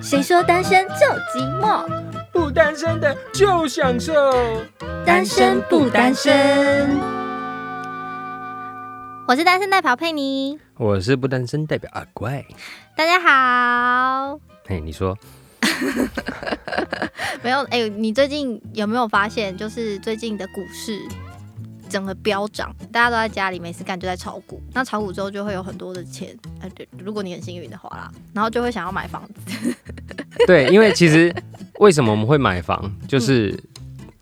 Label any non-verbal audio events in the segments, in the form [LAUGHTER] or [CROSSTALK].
谁说单身就寂寞？不单身的就享受。单身不单身？我是单身代表佩妮，我是不单身代表阿怪。大家好。嘿，你说 [LAUGHS] 没有？哎、你最近有没有发现，就是最近的股市整个飙涨，大家都在家里没事干就在炒股。那炒股之后就会有很多的钱，哎、对，如果你很幸运的话啦，然后就会想要买房子。[LAUGHS] 对，因为其实 [LAUGHS] 为什么我们会买房，就是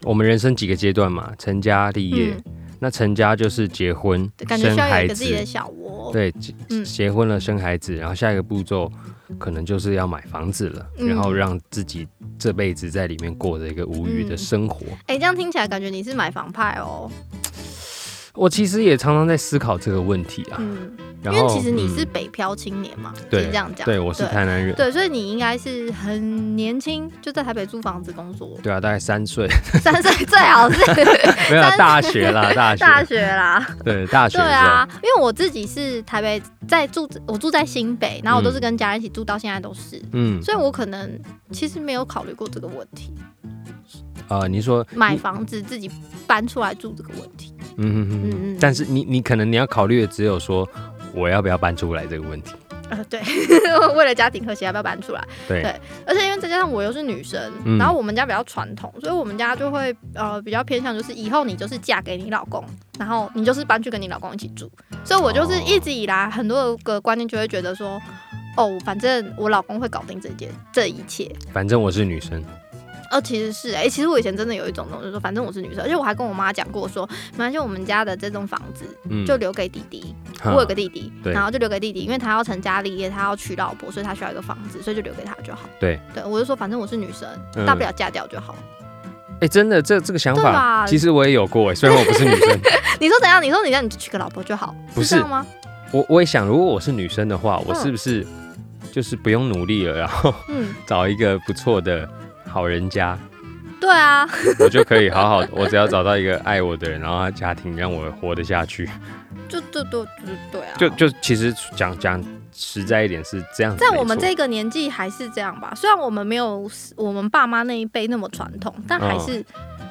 我们人生几个阶段嘛，成家立业。嗯那成家就是结婚，感觉需要有生孩子一个自己的小窝。对，结嗯结婚了生孩子，然后下一个步骤可能就是要买房子了，嗯然后让自己这辈子在里面过着一个无余的嗯生活。哎、这样听起来感觉你是买房派哦。我其实也常常在思考这个问题啊。嗯，因为其实你是嗯北漂青年嘛，可对以这样讲。对，我是台南人。对，所以你应该是很年轻就在台北租房子工作，对啊，大概三岁，三岁最好是 [LAUGHS] 没有啊大学啦，大学，大学啦。对大学对啊，因为我自己是台北，在住我住在新北，然后我都是跟家人一起住到现在都是，嗯，所以我可能其实没有考虑过这个问题，呃，你说买房子自己搬出来住这个问题。嗯嗯嗯嗯但是你你可能你要考虑的只有说我要不要搬出来这个问题。呃，对，[LAUGHS] 为了家庭和谐，要不要搬出来？对对而且因为再加上我又是女生，嗯然后我们家比较传统，所以我们家就会呃比较偏向就是以后你就是嫁给你老公，然后你就是搬去跟你老公一起住。所以我就是哦一直以来很多个观念就会觉得说，哦，反正我老公会搞定这件这一切。反正我是女生，呃，其实是哎、其实我以前真的有一种东西，就是说反正我是女生，而且我还跟我妈讲过说，没关系，我们家的这栋房子嗯，就留给弟弟，哈我有个弟弟，对然后就留给弟弟，因为他要成家立业，他要娶老婆，所以他需要一个房子，所以就留给他就好。对，对我就说反正我是女生，嗯大不了嫁掉就好。哎，真的这这个想法，其实我也有过哎，虽然我不是女生，[LAUGHS] 你说怎样？你说你让你娶个老婆就好，不是吗？我我也想，如果我是女生的话，我嗯是不是就是不用努力了，然后嗯，[LAUGHS] 找一个不错的好人家，对啊，我就可以好好，[LAUGHS] 我只要找到一个爱我的人，然后他家庭让我活得下去，就就就就对啊。就就其实讲讲实在一点是这样子在。我们这个年纪还是这样吧，虽然我们没有我们爸妈那一辈那么传统，但还是、嗯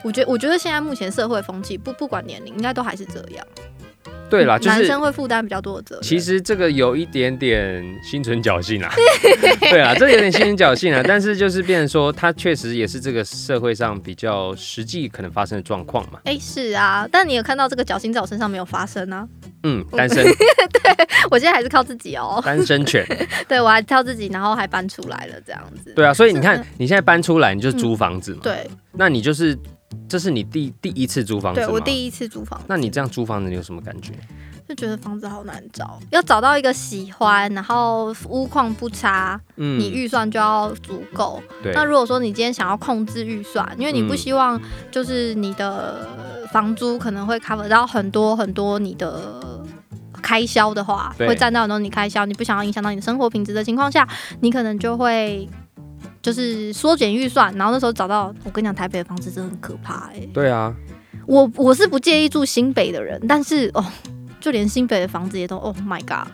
我觉得我觉得现在目前社会风气不不管年龄，应该都还是这样。对啦，就是男生会负担比较多的责任。其实这个有一点点心存侥幸啊，[LAUGHS] 对啊，这有点心存侥幸啊，但是就是变成说，它确实也是这个社会上比较实际可能发生的状况嘛。哎、是啊，但你有看到这个侥幸在我身上没有发生啊？嗯，单身 [LAUGHS] 对我现在还是靠自己哦，单身犬，[LAUGHS] 对我还靠自己，然后还搬出来了这样子。对啊，所以你看你现在搬出来，你就租房子嘛，对那你就是这是你第第一次租房子？对，我第一次租房子，那你这样租房子你有什么感觉？就觉得房子好难找，要找到一个喜欢，然后屋况不差，嗯你预算就要足够。对那如果说你今天想要控制预算，因为你不嗯希望就是你的房租可能会 cover 到很多很多你的。开销的话，会占到很多你开销，你不想要影响到你的生活品质的情况下，你可能就会就是缩减预算，然后那时候找到，我跟你讲，台北的房子真的很可怕哎、对啊，我我是不介意住新北的人，但是哦，就连新北的房子也都，Oh my god，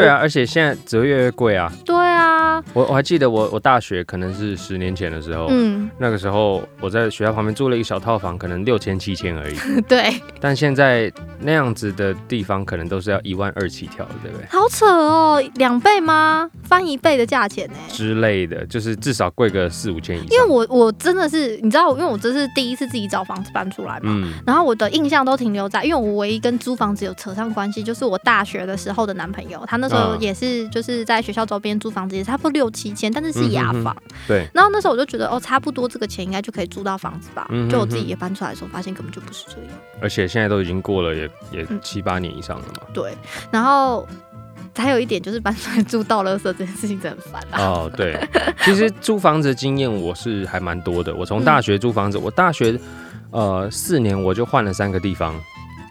对啊，而且现在折越来越贵啊。对啊，我我还记得我我大学可能是十年前的时候，嗯，那个时候我在学校旁边租了一个小套房，可能六千七千而已。[LAUGHS] 对，但现在那样子的地方，可能都是要一万二起跳的，对不对？好扯哦，两倍吗？翻一倍的价钱呢？之类的，就是至少贵个四五千以上。因为我我真的是，你知道，因为我这是第一次自己找房子搬出来嘛，嗯，然后我的印象都停留在，因为我唯一跟租房子有扯上关系，就是我大学的时候的男朋友，他那时候嗯也是就是在学校周边租房子，也差不多六七千，但是是雅房。对，然后那时候我就觉得，哦，差不多这个钱应该就可以租到房子吧。就我自己也搬出来的时候，发现根本就不是这样。而且现在都已经过了也也嗯七八年以上了嘛。对，然后还有一点就是搬出来住到垃圾这件事情真的很烦啊。哦，对，其实租房子的经验我是还蛮多的。我从大学租房子，我大学呃四年我就换了三个地方。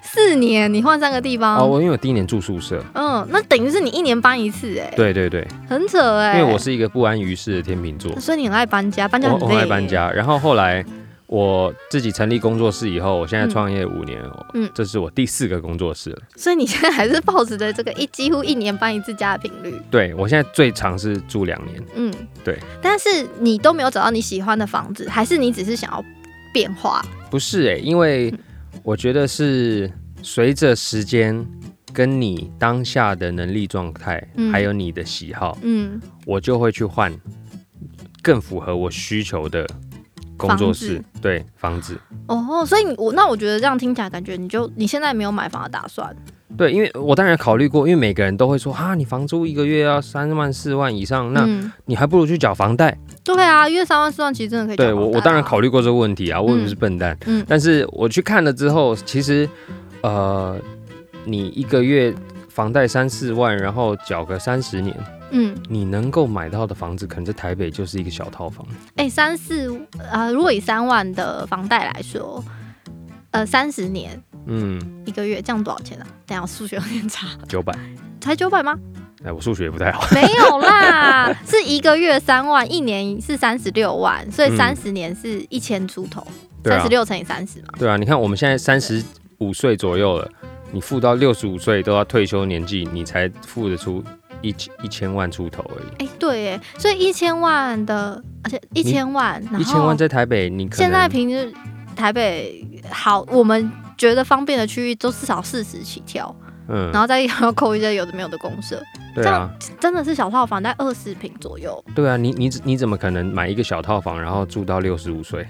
四年你换三个地方，哦，我因为我第一年住宿舍，嗯，那等于是你一年搬一次，哎，对对对，很扯哎。因为我是一个不安于世的天秤座，所以你很爱搬家，搬家我我很很累。爱搬。家。然后后来我自己成立工作室以后，我现在嗯创业五年，哦嗯这是我第四个工作室了。所以你现在还是抱持着这个一几乎一年搬一次家的频率，对我现在最长是住两年，嗯，对。但是你都没有找到你喜欢的房子，还是你只是想要变化？不是哎、因为我觉得是随着时间跟你当下的能力状态，嗯。还有你的喜好，嗯，我就会去换更符合我需求的工作室，对房子。哦，所以你我那我觉得这样听起来，感觉你就你现在没有买房的打算，对，因为我当然考虑过，因为每个人都会说啊，你房租一个月要三万四万以上，那嗯，你还不如去缴房贷。对啊，因为三万四万其实真的可以缴对我，我当然啊考虑过这个问题啊，我也不是笨蛋。嗯但是我去看了之后，其实呃，你一个月房贷三四万，然后缴个三十年，嗯，你能够买到的房子，可能在台北就是一个小套房。哎、三四呃，如果以三万的房贷来说，呃，三十年嗯，一个月，这样多少钱啊？等下我数学有点差，九百。才九百吗？哎，我数学也不太好。没有啦，[LAUGHS] 是一个月三万，一年是三十六万，所以嗯三十年是一千出头，三十，六乘以三十嘛。对啊，你看我们现在三十五岁左右了，你付到六十五岁都要退休年纪，你才付得出一千一千万出头而已。哎、对耶，所以一千万的，而且一千万，一千万在台北，你可现在平均台北好，我们觉得方便的区域都至少四十起跳，嗯。然，后再要扣一些有的没有的公社，对啊，真的是小套房，在二十平左右。对啊，你你你怎么可能买一个小套房，然后住到六十五岁？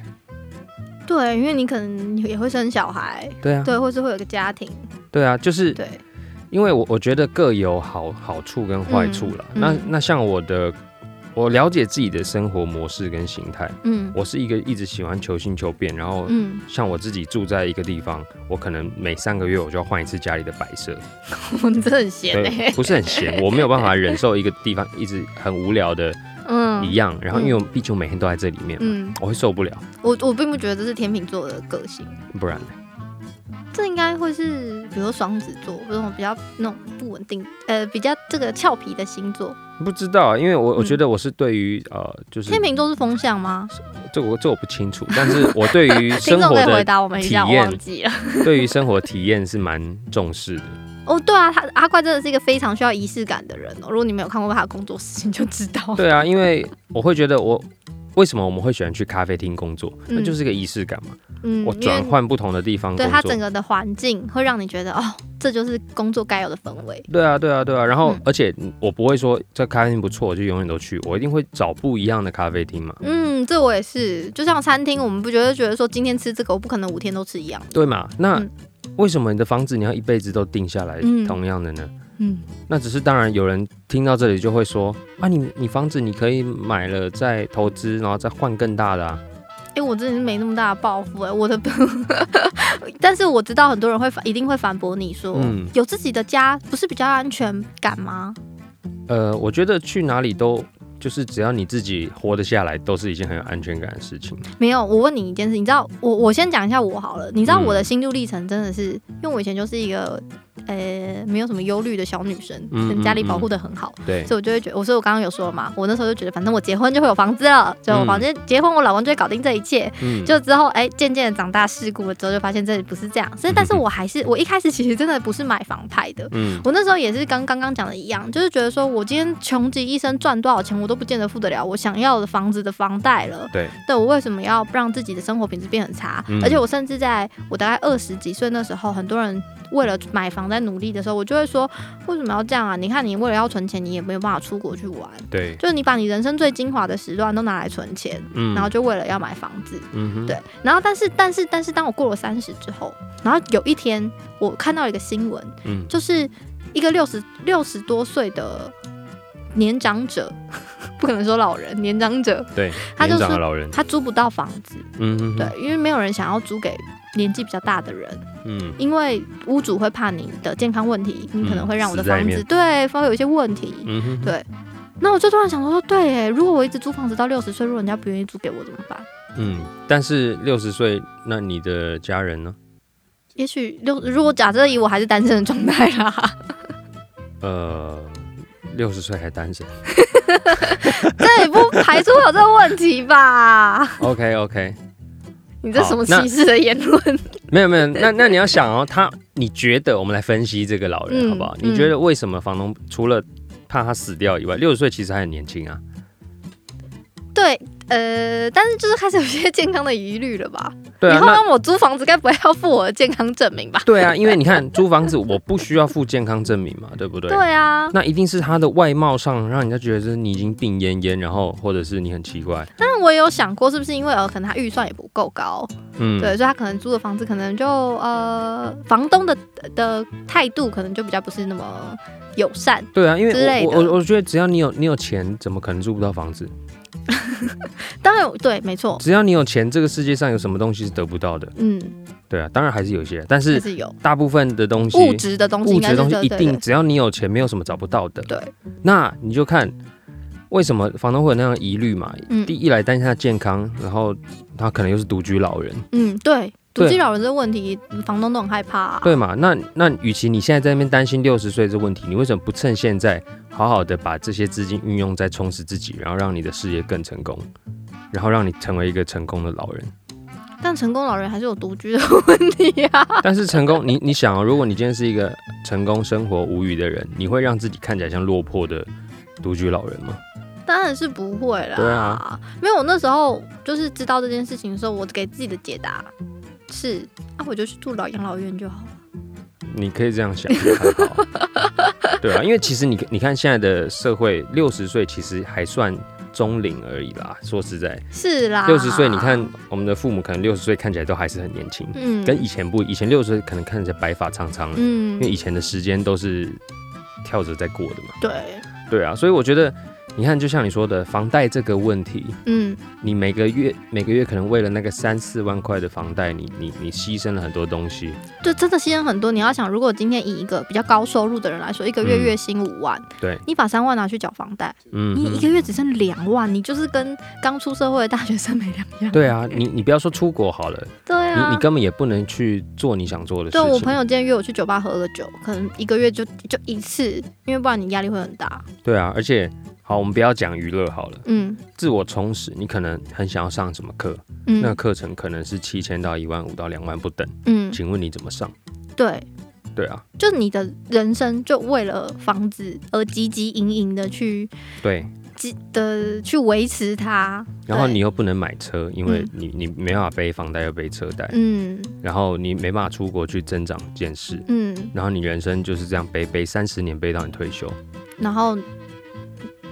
对，因为你可能也会生小孩，对啊，对，或是会有个家庭，对啊，就是对，因为我我觉得各有好好处跟坏处了。那那像我的，我了解自己的生活模式跟形态。嗯。我是一个一直喜欢求新求变，然后嗯，像我自己住在一个地方，我可能每三个月我就要换一次家里的摆设，你真的很闲不是很闲，[LAUGHS] 我没有办法忍受一个地方一直很无聊的嗯。一样，然后因为我毕竟我每天都在这里面嘛，嗯，我会受不了，我我并不觉得这是天秤座的个性，不然呢？这应该会是比如说双子座这种比较那种不稳定，呃，比较这个俏皮的星座。不知道啊，因为我我嗯觉得我是对于呃，就是天秤座是风向吗？这我这我不清楚，但是 [LAUGHS] 我对于听生活的答我们一下，我体验忘记了。[LAUGHS] [LAUGHS] 对于生活体验是蛮重视的。哦，对啊，他阿怪真的是一个非常需要仪式感的人哦。如果你没有看过他的工作室，你就知道。对啊，因为我会觉得我为什么我们会喜欢去咖啡厅工作，嗯那就是个仪式感嘛。嗯我转换不同的地方对它整。个的环境会让你觉得哦，这就是工作该有的氛围。对啊，对啊，对啊。然后嗯，而且我不会说这咖啡厅不错，我就永远都去，我一定会找不一样的咖啡厅嘛。嗯，这我也是。就像餐厅，我们不觉得觉得说今天吃这个，我不可能五天都吃一样。对嘛？那嗯为什么你的房子你要一辈子都定下来嗯同样的呢？嗯，那只是当然，有人听到这里就会说啊，你你房子你可以买了再投资，然后再换更大的啊。哎、我真的是没那么大的抱负哎、我的，[LAUGHS] 但是我知道很多人会反，一定会反驳你说，嗯有自己的家不是比较安全感吗？呃，我觉得去哪里都就是只要你自己活得下来，都是一件很有安全感的事情。没有，我问你一件事，你知道我我先讲一下我好了，你知道嗯我的心路历程真的是，因为我以前就是一个呃没有什么忧虑的小女生，嗯跟家里嗯保护的很好，对，所以我就会觉得，我所以我刚刚有说了嘛，我那时候就觉得反正我结婚就会有房子了，就我房间、结婚我老公就会搞定这一切，嗯，就之后哎渐渐的长大世故了之后，就发现这里不是这样，所以但是 [LAUGHS] 我还是我一开始其实真的不是买房派的，嗯。我那时候也是跟刚刚讲的一样，就是觉得说我今天穷极一生赚多少钱，我都不见得付得了我想要的房子的房贷了。对，对我为什么要让自己的生活品质变很差？嗯。而且我甚至在我大概二十几岁那时候，很多人为了买房在努力的时候，我就会说，为什么要这样啊？你看你为了要存钱，你也没有办法出国去玩，对，就是你把你人生最精华的时段都拿来存钱，嗯。然后就为了要买房子。嗯哼，对，然后但是但是但是，当我过了三十之后，然后有一天我看到一个新闻，嗯。就是一个六十六十多岁的年长者，[LAUGHS] 不可能说老人，年长者，对，他就是老人，他租不到房子，嗯哼，对，因为没有人想要租给年纪比较大的人，嗯因为屋主会怕你的健康问题，你可能会让我的房子、对会有一些问题。嗯哼，对那我就突然想说，对，哎，如果我一直租房子到六十岁，如果人家不愿意租给我怎么办？嗯，但是六十岁，那你的家人呢？也许六，如果假设以我还是单身的状态啦，[LAUGHS] 呃，六十岁还单身 [LAUGHS] 这也不排除有这个问题吧？？[LAUGHS] OK OK，你这什么歧视的言论？没 [LAUGHS] 有没有，[LAUGHS] 那那你要想哦，他你觉得我们来分析这个老人、嗯好不好？嗯你觉得为什么房东除了怕他死掉以外，六十岁其实还很年轻啊？对，呃，但是就是开始有些健康的疑虑了吧？对啊，以后让我租房子，该不会要付我的健康证明吧？对啊，因为你看租房子我不需要付健康证明嘛，对不对？对啊，那一定是他的外貌上让人家觉得是你已经病恹恹，然后或者是你很奇怪，但是我也有想过，是不是因为呃，可能他预算也不够高，嗯，对，所以他可能租的房子可能就呃，房东的的态度可能就比较不是那么友善。对啊，因为我我我觉得只要你有你有钱，怎么可能租不到房子？[LAUGHS] 当然，对，没错，只要你有钱，这个世界上有什么东西是得不到的？嗯，对啊，当然还是有一些，但是是有。大部分的东西物质的东西，物质的东西一定，只要你有钱，没有什么找不到的。对，那你就看为什么房东会有那样疑虑嘛？嗯。第一来担心他的健康，然后他可能又是独居老人，嗯，对，独对居老人这个问题，房东都很害怕、啊。对嘛？那那与其你现在在那边担心六十岁这问题，你为什么不趁现在好好的把这些资金运用在充实自己，然后让你的事业更成功，然后让你成为一个成功的老人？但成功老人还是有独居的问题啊。但是成功，[LAUGHS] 你你想哦，如果你今天是一个成功、生活无虞的人，你会让自己看起来像落魄的独居老人吗？当然是不会啦。对啊，没有，我那时候就是知道这件事情的时候，我给自己的解答是啊，我就去住老养老院就好了。你可以这样想，好。[LAUGHS] 对啊，因为其实你你看现在的社会，六十岁其实还算中龄而已啦。说实在，是啦，六十岁，你看我们的父母可能六十岁看起来都还是很年轻，嗯，跟以前不，以前六十岁可能看起来白发苍苍，嗯因为以前的时间都是跳着在过的嘛。对，对啊，所以我觉得，你看，就像你说的，房贷这个问题，嗯你每个月每个月可能为了那个三四万块的房贷，你你你牺牲了很多东西。就真的牺牲很多。你要想，如果今天以一个比较高收入的人来说，一个月嗯月薪五万，对，你把三万拿去缴房贷，嗯你一，个月只剩两万，你就是跟刚出社会的大学生没两样。对啊，你你不要说出国好了，对啊，你你根本也不能去做你想做的事情对。我朋友今天约我去酒吧喝了酒，可能一个月就就一次，因为不然你压力会很大。对啊，而且好，我们不要讲娱乐好了，嗯。自我充实，你可能很想要上什么课，嗯。那个课程可能是七千到一万五到两万不等，嗯，请问你怎么上？对，对啊，就你的人生就为了房子而汲汲营营的去对，积的去维持它，然后你又不能买车，因为嗯。你你没办法背房贷又背车贷，嗯。然后你没办法出国去增长见识，嗯，然后你人生就是这样背背三十年背到你退休。然后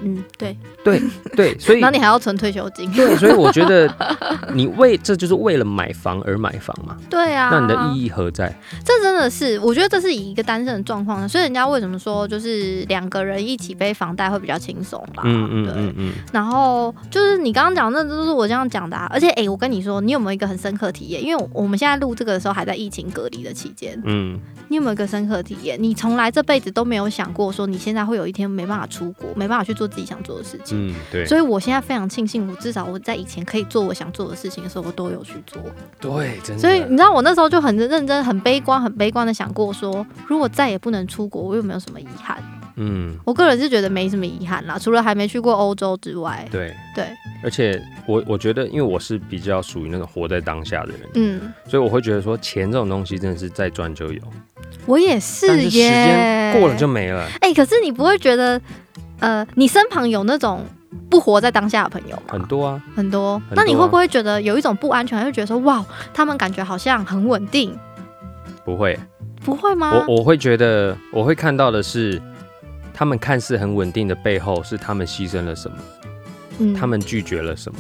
嗯对，对，[LAUGHS] 所以然后你还要存退休金，对，所以我觉得你为这就是为了买房而买房嘛，对啊，那你的意义何在？这真的是，我觉得这是以一个单身的状况，所以人家为什么说就是两个人一起背房贷会比较轻松吧？嗯嗯对。嗯嗯，然后就是你刚刚讲，那都是我这样讲的啊。而且，哎、我跟你说，你有没有一个很深刻体验？因为我们现在录这个的时候还在疫情隔离的期间，嗯，你有没有一个深刻体验？你从来这辈子都没有想过说你现在会有一天没办法出国，没办法去做自己想做的事情。嗯，对，所以我现在非常庆幸，我至少我在以前可以做我想做的事情的时候，我都有去做。对，真的。所以你知道，我那时候就很认真、很悲观、很悲观的想过说，如果再也不能出国，我有没有什么遗憾？嗯，我个人是觉得没什么遗憾啦，除了还没去过欧洲之外。对，对，而且我我觉得，因为我是比较属于那种活在当下的人，嗯，所以我会觉得说，钱这种东西真的是再赚就有，我也是但是时。间过了就没了。哎、可是你不会觉得，呃，你身旁有那种不活在当下的朋友吗？很多啊，很多。很多啊那你会不会觉得有一种不安全感，会觉得说，哇，他们感觉好像很稳定，不会，不会吗？我我会觉得，我会看到的是，他们看似很稳定的背后，是他们牺牲了什么，嗯他们拒绝了什么。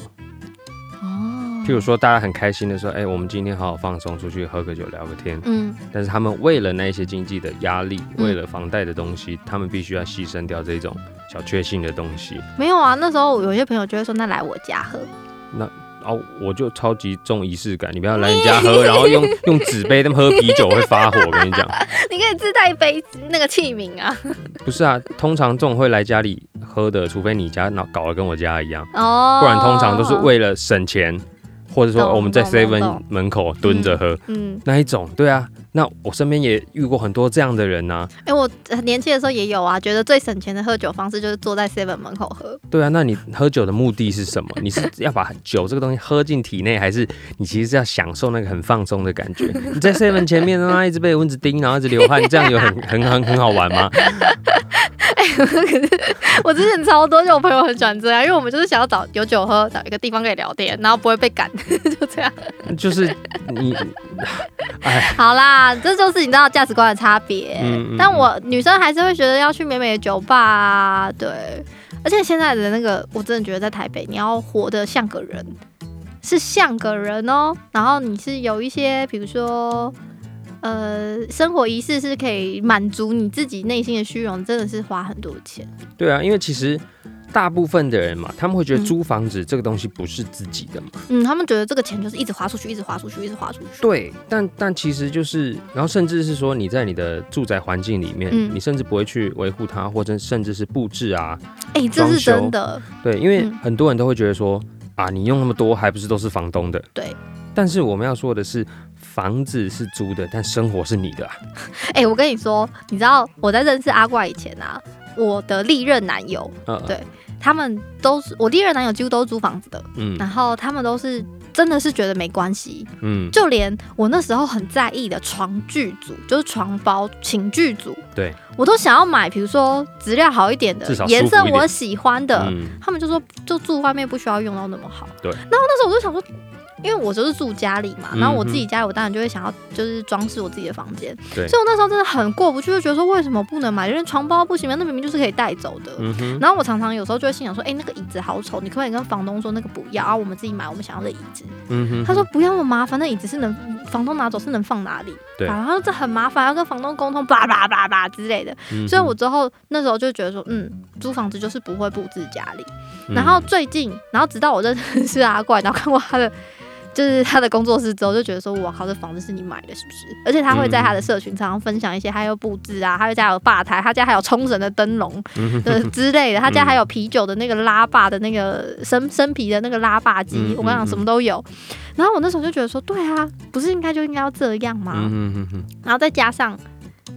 哦，譬如说，大家很开心的说，哎、我们今天好好放松，出去喝个酒，聊个天。嗯但是他们为了那些经济的压力，嗯为了房贷的东西，他们必须要牺牲掉这种小确幸的东西。没有啊，那时候有些朋友就会说，那来我家喝。那哦，我就超级重仪式感，你不要来人家喝，然后用用纸杯他们喝啤酒会发火。我跟你讲，[LAUGHS] 你可以自带一杯那个器皿啊。[LAUGHS] 不是啊，通常这种会来家里喝的，除非你家搞搞得跟我家一样，哦，不然通常都是为了省钱，或者说我们在 seven 懂门口蹲着喝、嗯，那一种，对啊。那我身边也遇过很多这样的人呐、哎、我很年轻的时候也有啊，觉得最省钱的喝酒方式就是坐在 seven 门口喝。对啊。那你喝酒的目的是什么？你是要把酒这个东西喝进体内，还是你其实是要享受那个很放松的感觉？你在 seven 前面呢，一直被蚊子叮，然后一直流汗，这样有很很很很好玩吗？[LAUGHS] 我之前超多，就我朋友很喜欢这样，因为我们就是想要找有酒喝，找一个地方可以聊天，然后不会被赶，[LAUGHS] 就这样。[LAUGHS] 就是你，哎，好啦，这就是你知道价值观的差别。嗯嗯但我女生还是会觉得要去美美的酒吧啊，对。而且现在的那个，我真的觉得在台北，你要活得像个人，是像个人哦。然后你是有一些，比如说。呃，生活仪式是可以满足你自己内心的虚荣，真的是花很多钱。对啊，因为其实大部分的人嘛，他们会觉得嗯租房子这个东西不是自己的嘛。嗯，他们觉得这个钱就是一直花出去，一直花出去，一直花出去。对，但但其实就是，然后甚至是说你在你的住宅环境里面，嗯你甚至不会去维护它，或者甚至是布置啊。哎、这是真的。对，因为嗯很多人都会觉得说啊，你用那么多，还不是都是房东的？对。但是我们要说的是，房子是租的，但生活是你的、啊。[LAUGHS] 哎、我跟你说，你知道我在认识阿怪以前啊，我的历任男友，呃，对他们都是我历任男友几乎都是租房子的，嗯然后他们都是真的是觉得没关系，嗯，就连我那时候很在意的床具组，就是床包寝具组，对，我都想要买，比如说质量好一点的颜色我喜欢的，嗯他们就说就住外面不需要用到那么好。对然后那时候我就想说。因为我就是住家里嘛，然后我自己家里，我当然就会想要就是装饰我自己的房间，对所以我那时候真的很过不去，就觉得说为什么不能买？因为床包不行吗？那明明就是可以带走的。嗯，然后我常常有时候就会心想说，哎、那个椅子好丑，你可不可以跟房东说那个不要，然后我们自己买我们想要的椅子？嗯哼，他说不要那么麻烦，那椅子是能房东拿走是能放哪里？对啊，他说这很麻烦，要跟房东沟通，叭叭叭叭之类的。嗯所以我之后那时候就觉得说，嗯，租房子就是不会布置家里。嗯然后最近，然后直到我认识阿怪，然后看过他的。就是他的工作室之后，就觉得说，哇靠，这房子是你买的，是不是？而且他会在他的社群常常分享一些，他有布置啊，他家有吧台，他家还有冲绳的灯笼嗯的 [LAUGHS] 之类的，他家还有啤酒的那个拉霸的那个生生啤的那个拉霸机，嗯我跟你讲，嗯什么都有。然后我那时候就觉得说，对啊，不是应该就应该要这样吗？然后再加上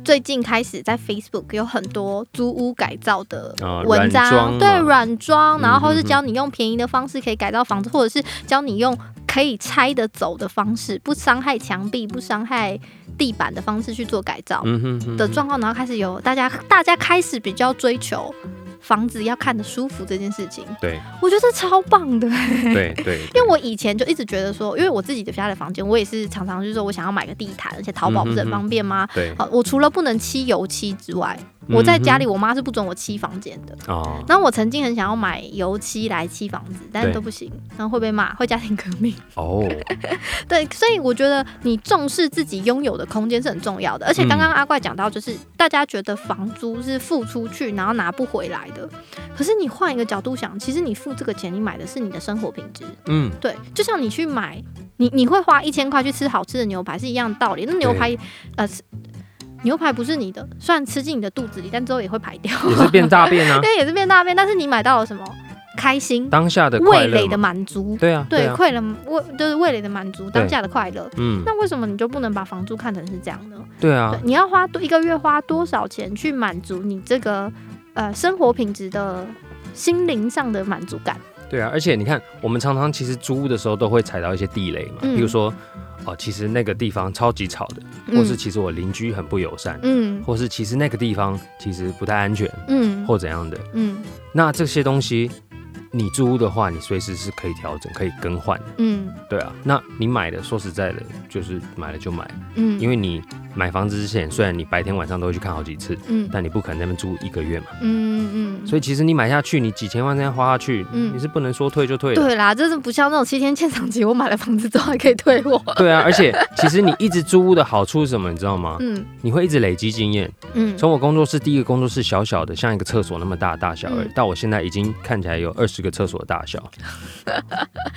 最近开始在 Facebook 有很多租屋改造的啊文章，对软装，然后或是教你用便宜的方式可以改造房子，或者是教你用可以拆得走的方式，不伤害墙壁、不伤害地板的方式去做改造嗯哼哼的状况，然后开始有大家大家开始比较追求。房子要看得舒服这件事情，对。我觉得这超棒的。对 [LAUGHS] 对，因为我以前就一直觉得说，因为我自己的家的房间，我也是常常就是说我想要买个地毯，而且淘宝不是很方便吗？对。好，我除了不能漆油漆之外，我在家里我妈是不准我漆房间的。哦，然后我曾经很想要买油漆来漆房子，但是都不行，然后会被骂，会家庭革命。哦，[LAUGHS] 对，所以我觉得你重视自己拥有的空间是很重要的。而且刚刚阿怪讲到，就是大家觉得房租是付出去然后拿不回来的，可是你换一个角度想，其实你付这个钱，你买的是你的生活品质。嗯，对，就像你去买，你你会花一千块去吃好吃的牛排是一样的道理。那牛排，呃，是牛排不是你的，虽然吃进你的肚子里，但之后也会排掉，也是变大便啊 [LAUGHS] 对，也是变大便。但是你买到了什么？开心、当下的味蕾的，满足，对啊，对，啊，快乐味就是味蕾的满足，当下的快乐。嗯，那为什么你就不能把房租看成是这样呢？对啊对，，你要花多一个月花多少钱去满足你这个呃生活品质的心灵上的满足感？对啊，而且你看，我们常常其实租屋的时候都会踩到一些地雷嘛，嗯比如说，哦，其实那个地方超级吵的，或是其实我邻居很不友善，嗯。或是其实那个地方其实不太安全，嗯。或怎样的。嗯。那这些东西，你租屋的话，你随时是可以调整、可以更换的。嗯对啊，那你买的，说实在的，就是买了就买，嗯，因为你买房子之前，虽然你白天晚上都会去看好几次，嗯但你不可能在那边住一个月嘛。嗯嗯，所以其实你买下去，你几千万这样花下去，嗯你是不能说退就退的。对啦，就是不像那种七天鉴赏期，我买了房子之后还可以退我。对啊，而且其实你一直租屋的好处是什么，你知道吗？嗯你会一直累积经验。嗯从我工作室第一个工作室小小的，像一个厕所那么大大小而已，嗯到我现在已经看起来有二十个厕所的大小，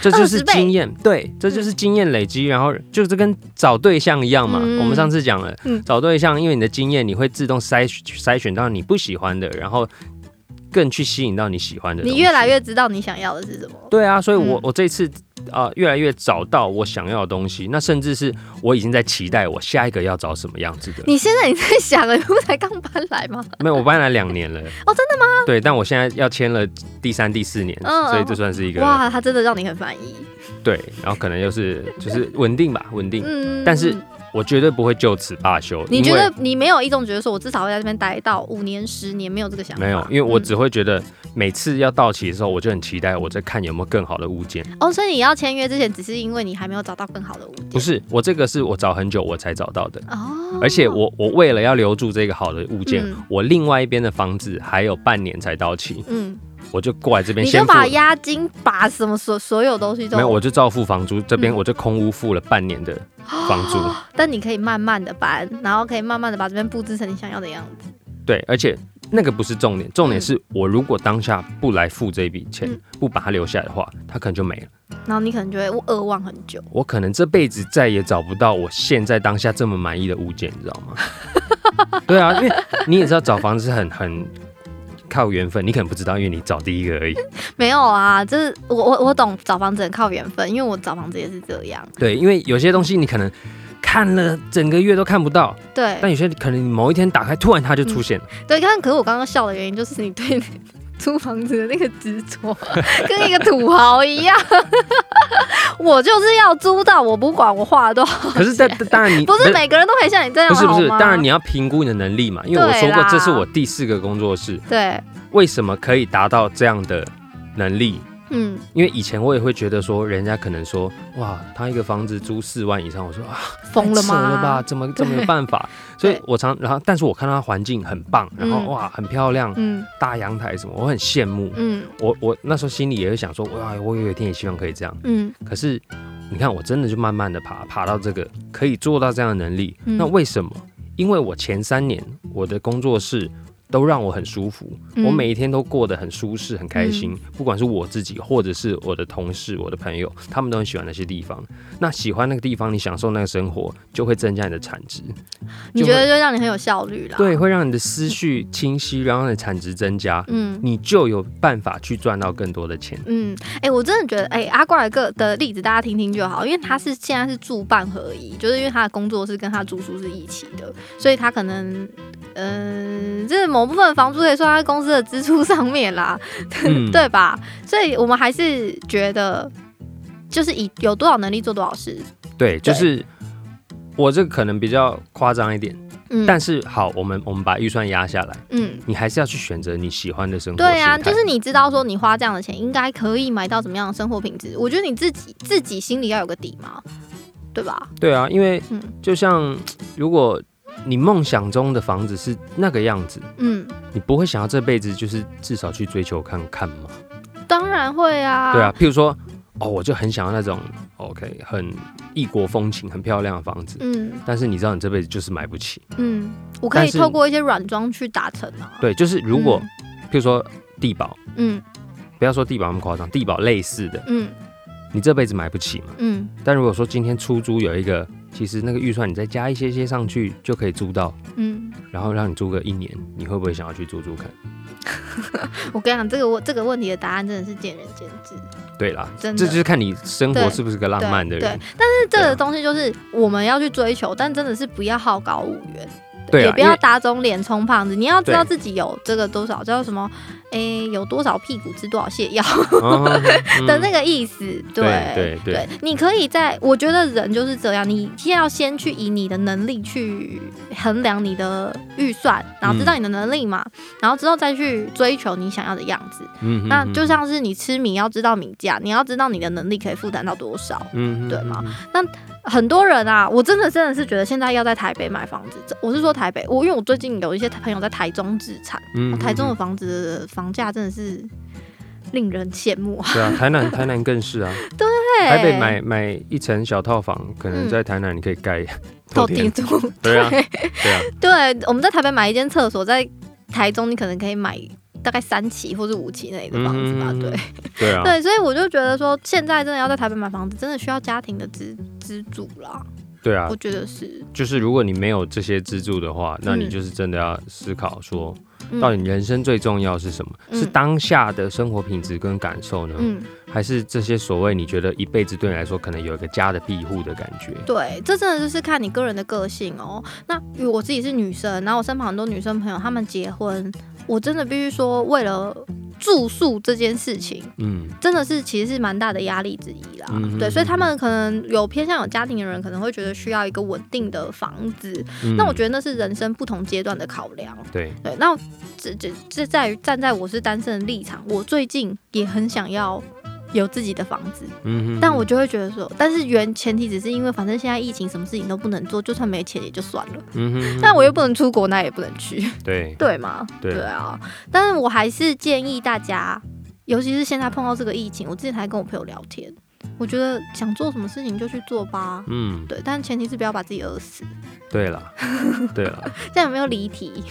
这就是经验。对，这就是经验累积，然后就是跟找对象一样嘛。嗯我们上次讲了，嗯找对象，因为你的经验，你会自动筛筛选到你不喜欢的，然后更去吸引到你喜欢的。你越来越知道你想要的是什么。对啊，所以我、嗯我这次啊、越来越找到我想要的东西，那甚至是我已经在期待我下一个要找什么样子的。你现在你在想了，你不才刚搬来吗？[LAUGHS] 没有，我搬来两年了。[LAUGHS] 哦，真的吗？对，但我现在要签了第三、第四年，嗯所以这算是一个哇，他真的让你很满意。对，然后可能又是就是稳定吧，稳定。嗯，但是我绝对不会就此罢休。你觉得你没有一种觉得说，我至少会在这边待到五年、十年，没有这个想法？没有？因为我嗯只会觉得每次要到期的时候，我就很期待我在看有没有更好的物件。哦，所以你要签约之前，只是因为你还没有找到更好的物件。不是，我这个是我找很久我才找到的。哦，而且我我为了要留住这个好的物件，嗯我另外一边的房子还有半年才到期，嗯，我就过来这边你先把押金、把什么所所有东西都没有，我就照付房租，这边嗯我就空屋付了半年的房租。[GASPS] 但你可以慢慢的搬，然后可以慢慢的把这边布置成你想要的样子。对，而且那个不是重点，重点是我如果当下不来付这笔钱，嗯不把它留下来的话，它可能就没了。然后你可能就会扼望很久。我可能这辈子再也找不到我现在当下这么满意的物件，你知道吗？[LAUGHS] 对啊，因为你也知道找房子是很很靠缘分，你可能不知道，因为你找第一个而已。[LAUGHS] 没有啊，就是我我我懂找房子很靠缘分，因为我找房子也是这样。对，因为有些东西你可能看了整个月都看不到，对但有些可能你某一天打开，突然它就出现了。对，但可是我刚刚笑的原因就是你对租房子的那个执着，[LAUGHS] 跟一个土豪一样。[LAUGHS] 我就是要租到，我不管我花了多少。可是但当然你 [LAUGHS] 不是每个人都可以像你这样不是不是，当然你要评估你的能力嘛，因为我说过这是我第四个工作室，对，为什么可以达到这样的能力？嗯，因为以前我也会觉得说，人家可能说，哇，他一个房子租四万以上，我说啊，疯了吗？了吧？怎么 [LAUGHS] 怎么有办法？所以我常，然后，但是我看到他环境很棒，然后嗯哇，很漂亮，嗯大阳台什么，我很羡慕。嗯我我那时候心里也会想说，哇，我有一天也希望可以这样。嗯可是你看，我真的就慢慢的爬，爬到这个可以做到这样的能力。嗯那为什么？因为我前三年我的工作室都让我很舒服，嗯我每一天都过得很舒适、很开心。不管是我自己，或者是我的同事、我的朋友，他们都很喜欢那些地方。那喜欢那个地方，你享受那个生活，就会增加你的产值。你觉得就让你很有效率啦？对，，会让你的思绪清晰，然后你的产值增加，嗯。你就有办法去赚到更多的钱。嗯，哎、我真的觉得，哎、阿怪哥的例子大家听听就好，因为他是现在是住办合一，就是因为他的工作是跟他住宿是一起的，所以他可能，嗯、这某部分房租可以算在公司的支出上面啦，嗯对吧？所以我们还是觉得，就是以有多少能力做多少事，对，就是我这个可能比较夸张一点，嗯，但是好，我们我们把预算压下来，嗯。你还是要去选择你喜欢的生活对啊，就是你知道说你花这样的钱，应该可以买到怎么样的生活品质。我觉得你自己自己心里要有个底嘛，对吧？对啊，因为嗯就像如果你梦想中的房子是那个样子，嗯，你不会想要这辈子就是至少去追求看看吗？当然会啊。对啊，，譬如说，哦，我就很想要那种 OK 很异国风情、很漂亮的房子，嗯但是你知道你这辈子就是买不起。嗯，我可以透过一些软装去达成啊。对，就是如果、譬如说地保，嗯不要说地保那么夸张，地保类似的，嗯你这辈子买不起嘛。嗯但如果说今天出租有一个，其实那个预算你再加一些些上去就可以租到，嗯，然后让你租个一年，你会不会想要去租租看？[LAUGHS] 我跟你讲，这个问这个问题的答案真的是见仁见智。对啦，这就是看你生活是不是个浪漫的人对人。但是这个东西就是我们要去追求，但真的是不要好高骛远。对啊也不要打肿脸充胖子，你要知道自己有这个多少叫什么，诶，有多少屁股吃多少泻药 [LAUGHS] 的那个意思。对对你可以在，我觉得人就是这样，你先要先去以你的能力去衡量你的预算，然后知道你的能力嘛，然后之后再去追求你想要的样子。嗯那就像是你吃米要知道米价，你要知道你的能力可以负担到多少。嗯对吗？很多人啊，我真的真的是觉得现在要在台北买房子，我是说台北，我因为我最近有一些朋友在台中置产，嗯台中的房子的房价真的是令人羡慕啊。对啊，台南 [LAUGHS] 台南更是啊，对，台北买买一层小套房，可能嗯在台南你可以盖 [LAUGHS] 透透天。地，住，对啊对。对啊，对，我们在台北买一间厕所，在台中你可能可以买大概三期或是五期那里的房子吧，嗯对。对啊，[LAUGHS] 对，所以我就觉得说，现在真的要在台北买房子，真的需要家庭的资资助啦。对啊。我，觉得是，就是如果你没有这些资助的话，那你嗯就是真的要思考说，嗯。到底人生最重要是什么？嗯。是当下的生活品质跟感受呢，嗯，还是这些所谓你觉得一辈子对你来说可能有一个家的庇护的感觉？对，这真的就是看你个人的个性哦。那我自己是女生，然后我身旁很多女生朋友，她们结婚，我真的必须说，为了住宿这件事情，嗯真的是其实是蛮大的压力之一啦。嗯对，所以他们可能有偏向有家庭的人，可能会觉得需要一个稳定的房子。嗯那我觉得那是人生不同阶段的考量。对，对，那这这这在于站在我是单身的立场，我最近也很想要有自己的房子，嗯哼但我就会觉得说，但是原前提只是因为反正现在疫情什么事情都不能做，就算没钱也就算了，嗯哼但我又不能出国，那也不能去，对对吗？对啊，但是我还是建议大家，尤其是现在碰到这个疫情，我之前还跟我朋友聊天，我觉得想做什么事情就去做吧。嗯对，但前提是不要把自己饿死。对了对了。[LAUGHS] 这样有没有离题？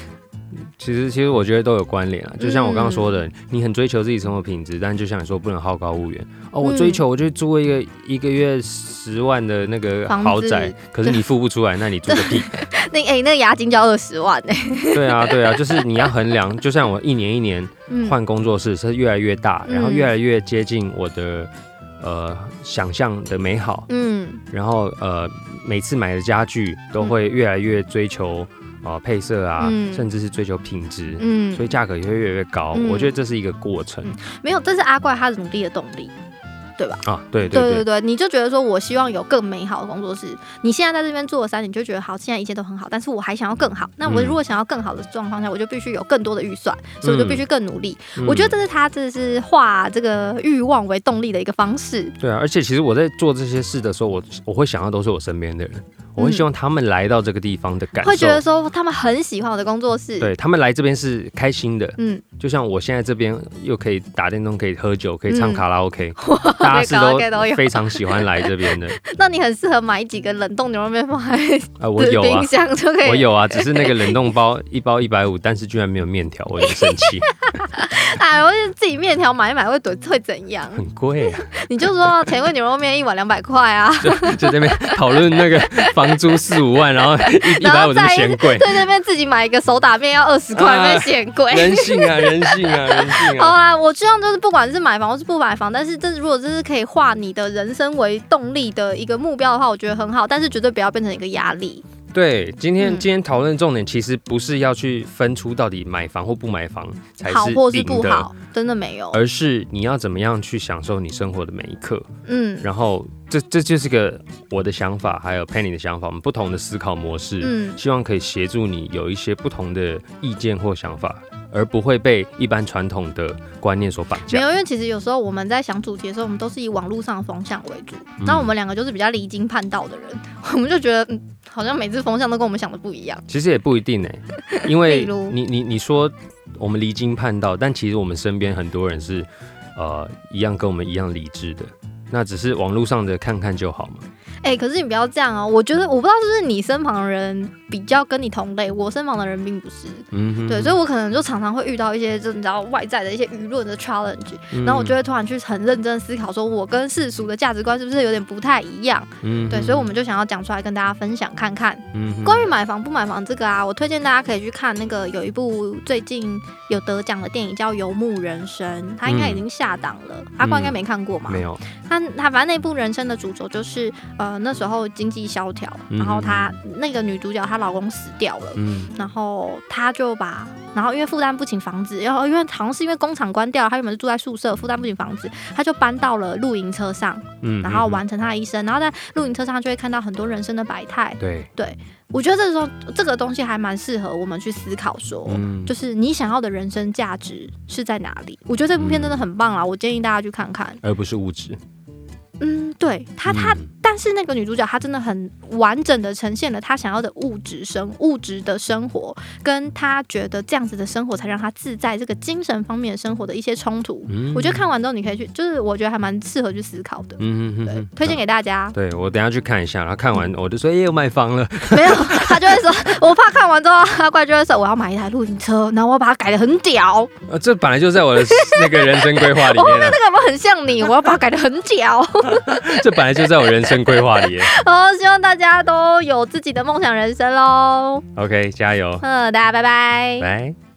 其实，其实我觉得都有关联啊。就像我刚刚说嗯的，你很追求自己生活品质，但就像你说，不能好高骛远。哦，我嗯追求，我就租一个一个月十万的那个豪宅，可是你付不出来，那你租个屁！[LAUGHS] 那哎、那个押金就要二十万哎、[LAUGHS] 对啊，对啊，就是你要衡量。就像我一年一年嗯换工作室，是越来越大，然后嗯越来越接近我的呃想象的美好，嗯然后呃每次买的家具都会越来越追求呃配色啊，嗯甚至是追求品质。嗯，所以价格也会越来越高，嗯我觉得这是一个过程、没有，这是阿怪他努力的动力。啊，对对对对对对，你就觉得说我希望有更美好的工作室。你现在在这边做了三年，你就觉得好，现在一切都很好，但是我还想要更好。那我嗯如果想要更好的状况下，我就必须有更多的预算，所以我就必须更努力。嗯我觉得这是他这是化这个欲望为动力的一个方式。对啊，而且其实我在做这些事的时候，我我会想到都是我身边的人，我会希望他们来到这个地方的感受，会觉得说他们很喜欢我的工作室。，对他们来这边是开心的，嗯，就像我现在这边又可以打电动，可以喝酒，可以唱嗯卡拉 OK，[LAUGHS] 大家是卡拉 OK 都非常喜欢来这边的。[LAUGHS] 那你很适合买几个冷冻牛肉面放在啊，我有啊冰，箱就可以。我有啊，只是那个冷冻包一包一百五，但是居然没有面条，我有点生气，[LAUGHS] [LAUGHS] 哎，我就自己面条买一买会怼会怎样？很贵啊，[LAUGHS] 你就说甜味牛肉面一碗两百块啊，就就在那边讨论那个房租四五万，然后一一百五嫌贵，对那边自己买一个手打面要二十块，啊那边嫌贵。人性啊，人性啊，人性啊。[LAUGHS] 好啦，我希望就是不管是买房或是不买房，但是这如果这是可以化你的人生为动力的一个目标的话，我觉得很好，但是绝对不要变成一个压力。对，今天嗯。今天讨论重点其实不是要去分出到底买房或不买房才是好或是，不好，真的没有。而是你要怎么样去享受你生活的每一刻。嗯。然后这这就是个我的想法，还有 Penny 的想法，我们不同的思考模式，嗯，希望可以协助你有一些不同的意见或想法，而不会被一般传统的观念所绑架。没有，因为其实有时候我们在想主题的时候，我们都是以网络上的风向为主。嗯那、我们两个就是比较离经叛道的人，我们就觉得，嗯，好像每次风向都跟我们想的不一样。其实也不一定哎、因为 [LAUGHS] 你你你说我们离经叛道，但其实我们身边很多人是呃一样跟我们一样理智的，那只是网络上的看看就好嘛。哎、可是你不要这样哦。我觉得我不知道是不是你身旁的人比较跟你同类，我身旁的人并不是。嗯，对，所以我可能就常常会遇到一些，就你知道外在的一些舆论的 challenge，、嗯然后我就会突然去很认真思考，说我跟世俗的价值观是不是有点不太一样？嗯对，所以我们就想要讲出来跟大家分享看看。嗯关于买房不买房这个啊，我推荐大家可以去看那个有一部最近有得奖的电影叫《游牧人生》，它应该已经下档了，阿冠应该没看过嘛？没有，他他反正那部人生的主轴就是呃那时候经济萧条，嗯然后她那个女主角她老公死掉了。嗯然后她就把，然后因为负担不起房子，然后因为好像是因为工厂关掉，她原本是住在宿舍，负担不起房子，她就搬到了露营车上，嗯然后完成她的一生。然后在露营车上就会看到很多人生的百态。对对，我觉得这时候这个东西还蛮适合我们去思考说，嗯就是你想要的人生价值是在哪里？我觉得这部片真的很棒啦，我建议大家去看看。而不是物质。嗯，对她她嗯但是那个女主角她真的很完整的呈现了她想要的物质生物质的生活，跟她觉得这样子的生活才让她自在，这个精神方面生活的一些冲突。嗯我觉得看完之后你可以去，就是我觉得还蛮适合去思考的。嗯嗯推荐给大家。对我等下去看一下，然后看完我就说，哎、我卖房了。[LAUGHS] 没有，他就会说，我怕看完之后，阿怪就会说，我要买一台露营车，然后我要把它改的很屌。呃，这本来就在我的 [LAUGHS] 那个人生规划里面了，这个有没有很像你？我要把它改的很屌。[LAUGHS] [LAUGHS] 这本来就在我人生规划里耶。好，希望大家都有自己的梦想人生喽。OK，加油，嗯，大家拜拜。拜。